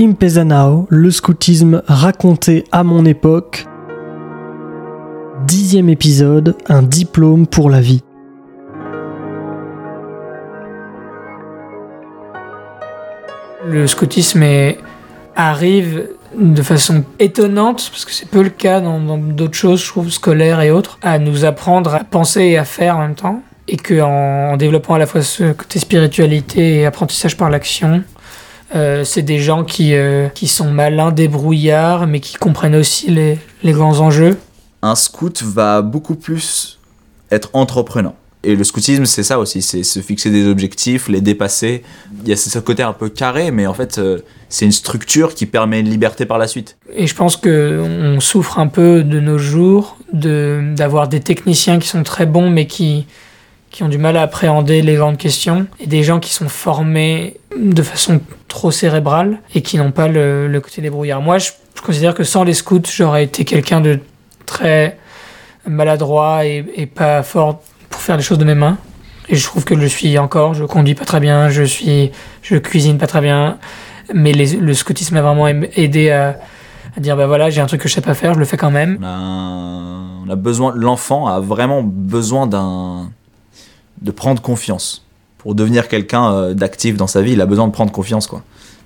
Impezanao, le scoutisme raconté à mon époque. Dixième épisode, un diplôme pour la vie. Le scoutisme arrive de façon étonnante, parce que c'est peu le cas dans d'autres choses, je trouve, scolaires et autres, à nous apprendre à penser et à faire en même temps. Et qu'en en développant à la fois ce côté spiritualité et apprentissage par l'action, euh, c'est des gens qui, euh, qui sont malins, débrouillards, mais qui comprennent aussi les, les grands enjeux. Un scout va beaucoup plus être entreprenant. Et le scoutisme, c'est ça aussi, c'est se fixer des objectifs, les dépasser. Il y a ce côté un peu carré, mais en fait, euh, c'est une structure qui permet une liberté par la suite. Et je pense qu'on souffre un peu de nos jours d'avoir des techniciens qui sont très bons, mais qui, qui ont du mal à appréhender les grandes questions, et des gens qui sont formés de façon trop cérébrale et qui n'ont pas le, le, côté débrouillard. Moi, je, je, considère que sans les scouts, j'aurais été quelqu'un de très maladroit et, pas fort pour faire les choses de mes mains. Et je trouve que je le suis encore. Je conduis pas très bien, je suis, je cuisine pas très bien. Mais le scoutisme m'a vraiment aidé à, dire bah voilà, j'ai un truc que je sais pas faire, je le fais quand même. On a besoin, l'enfant a vraiment besoin d'un, de prendre confiance. Pour devenir quelqu'un euh, d'actif dans sa vie, il a besoin de prendre confiance.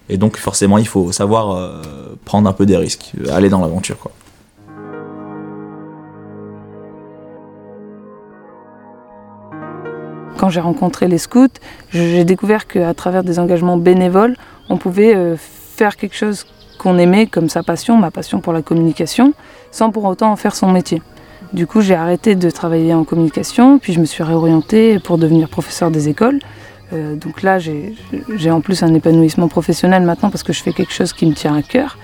Et donc forcément, il faut savoir euh, prendre un peu des risques, aller dans l'aventure quand j'ai rencontré les scouts, j'ai découvert qu'à travers des engagements bénévoles, on pouvait euh, faire quelque chose qu'on aimait comme sa passion, ma passion pour la communication, sans pour autant en faire son métier. Du coup, j'ai arrêté de travailler en communication, puis je me suis réorientée pour devenir professeur des écoles. Euh, donc là, j'ai en plus un épanouissement professionnel maintenant parce que je fais quelque chose qui me tient à cœur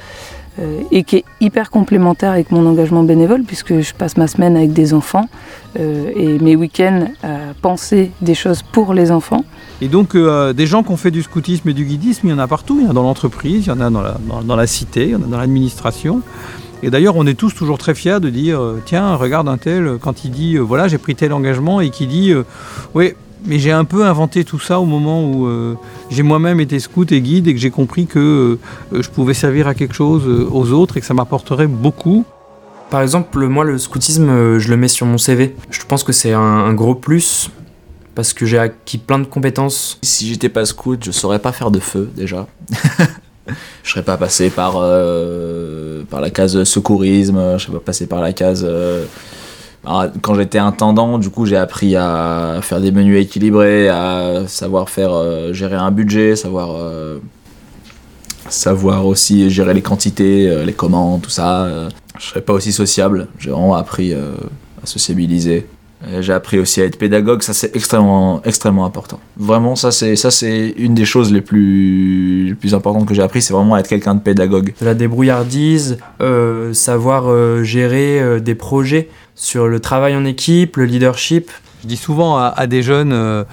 euh, et qui est hyper complémentaire avec mon engagement bénévole puisque je passe ma semaine avec des enfants euh, et mes week-ends à penser des choses pour les enfants. Et donc des gens qui ont fait du scoutisme et du guidisme, il y en a partout, il y en a dans l'entreprise, il y en a dans la, dans la cité, il y en a dans l'administration. Et d'ailleurs, on est tous toujours très fiers de dire euh, tiens, regarde un tel, quand il dit euh, voilà, j'ai pris tel engagement et qui dit euh, oui, mais j'ai un peu inventé tout ça au moment où euh, j'ai moi-même été scout et guide et que j'ai compris que euh, je pouvais servir à quelque chose euh, aux autres et que ça m'apporterait beaucoup. Par exemple, moi, le scoutisme, je le mets sur mon CV. Je pense que c'est un, un, gros plus parce que j'ai acquis plein de compétences. Si j'étais pas scout, je saurais pas faire de feu déjà. je serais pas passé par, euh, par la case secourisme, je serais pas passé par la case. Euh, quand j'étais intendant, du coup, j'ai appris à faire des menus équilibrés, à savoir faire euh, gérer un budget, savoir euh, savoir aussi gérer les quantités, euh, les commandes, tout ça. je serais pas aussi sociable. J'ai vraiment appris à sociabiliser. J'ai appris aussi à être pédagogue, ça c'est extrêmement, extrêmement important. Vraiment, ça c'est, ça c'est une des choses les plus, les plus importantes que j'ai appris, c'est vraiment être quelqu'un de pédagogue. De la débrouillardise, euh, savoir euh, gérer euh, des projets sur le travail en équipe, le leadership. Je dis souvent à, à des jeunes euh,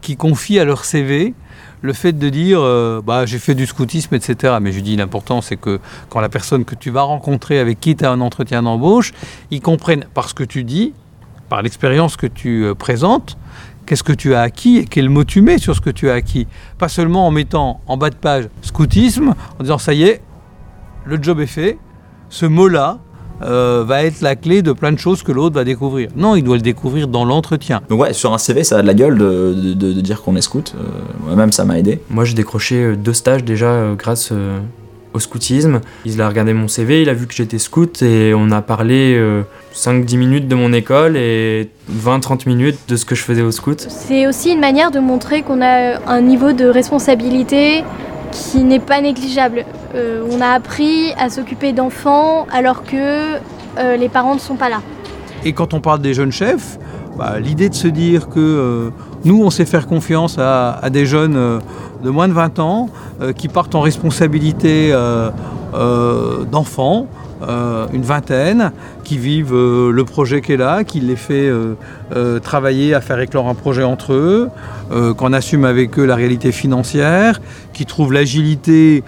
qui confient à leur CV le fait de dire euh, bah, j'ai fait du scoutisme, etc. Mais je dis l'important, c'est que quand la personne que tu vas rencontrer, avec qui tu as un entretien d'embauche, ils comprennent par ce que tu dis, par l'expérience que tu euh, présentes, qu'est-ce que tu as acquis et quel mot tu mets sur ce que tu as acquis? Pas seulement en mettant en bas de page scoutisme, en disant ça y est, le job est fait, ce mot-là euh, va être la clé de plein de choses que l'autre va découvrir. Non, il doit le découvrir dans l'entretien. Donc ouais, sur un CV, ça a de la gueule de, de, de, de dire qu'on est scout. Euh, Moi-même, ça m'a aidé. Moi, j'ai décroché deux stages déjà euh, grâce euh, au scoutisme. Il a regardé mon CV, il a vu que j'étais scout et on a parlé euh, 5-10 minutes de mon école et 20-30 minutes de ce que je faisais au scout. C'est aussi une manière de montrer qu'on a un niveau de responsabilité qui n'est pas négligeable. Euh, on a appris à s'occuper d'enfants alors que euh, les parents ne sont pas là. Et quand on parle des jeunes chefs, bah, l'idée de se dire que euh, nous, on sait faire confiance à, des jeunes euh, de moins de 20 ans euh, qui partent en responsabilité euh, d'enfants, une vingtaine, qui vivent le projet qui est là, qui les fait travailler à faire éclore un projet entre eux, qu'on assume avec eux la réalité financière, qui trouvent l'agilité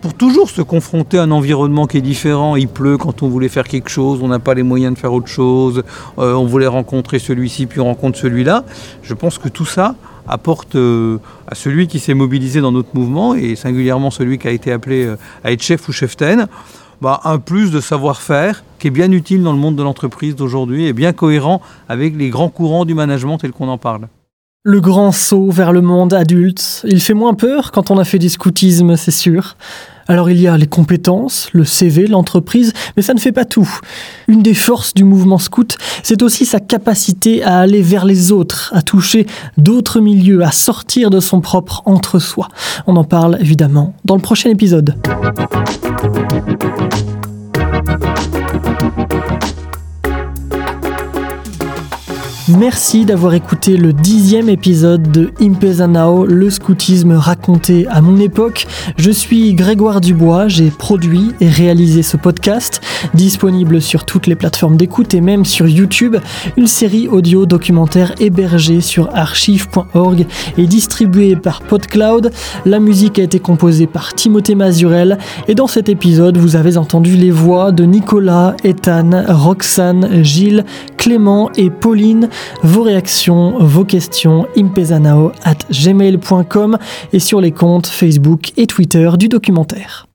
pour toujours se confronter à un environnement qui est différent. Il pleut quand on voulait faire quelque chose, on n'a pas les moyens de faire autre chose, euh, on voulait rencontrer celui-ci, puis on rencontre celui-là. Je pense que tout ça apporte euh, à celui qui s'est mobilisé dans notre mouvement, et singulièrement celui qui a été appelé euh, à être chef ou cheftaine, bah, un plus de savoir-faire qui est bien utile dans le monde de l'entreprise d'aujourd'hui et bien cohérent avec les grands courants du management tel qu'on en parle. Le grand saut vers le monde adulte, il fait moins peur quand on a fait du scoutisme, c'est sûr. Alors il y a les compétences, le CV, l'entreprise, mais ça ne fait pas tout. Une des forces du mouvement scout, c'est aussi sa capacité à aller vers les autres, à toucher d'autres milieux, à sortir de son propre entre-soi. On en parle évidemment dans le prochain épisode. Merci d'avoir écouté le dixième épisode de Impezanao, le scoutisme raconté à mon époque. Je suis Grégoire Dubois, j'ai produit et réalisé ce podcast, disponible sur toutes les plateformes d'écoute et même sur YouTube, une série audio documentaire hébergée sur archive.org et distribuée par PodCloud. La musique a été composée par Timothée Mazurel et dans cet épisode, vous avez entendu les voix de Nicolas, Ethan, Roxane, Gilles, Clément et Pauline vos réactions, vos questions, impezanao at gmail.com et sur les comptes Facebook et Twitter du documentaire.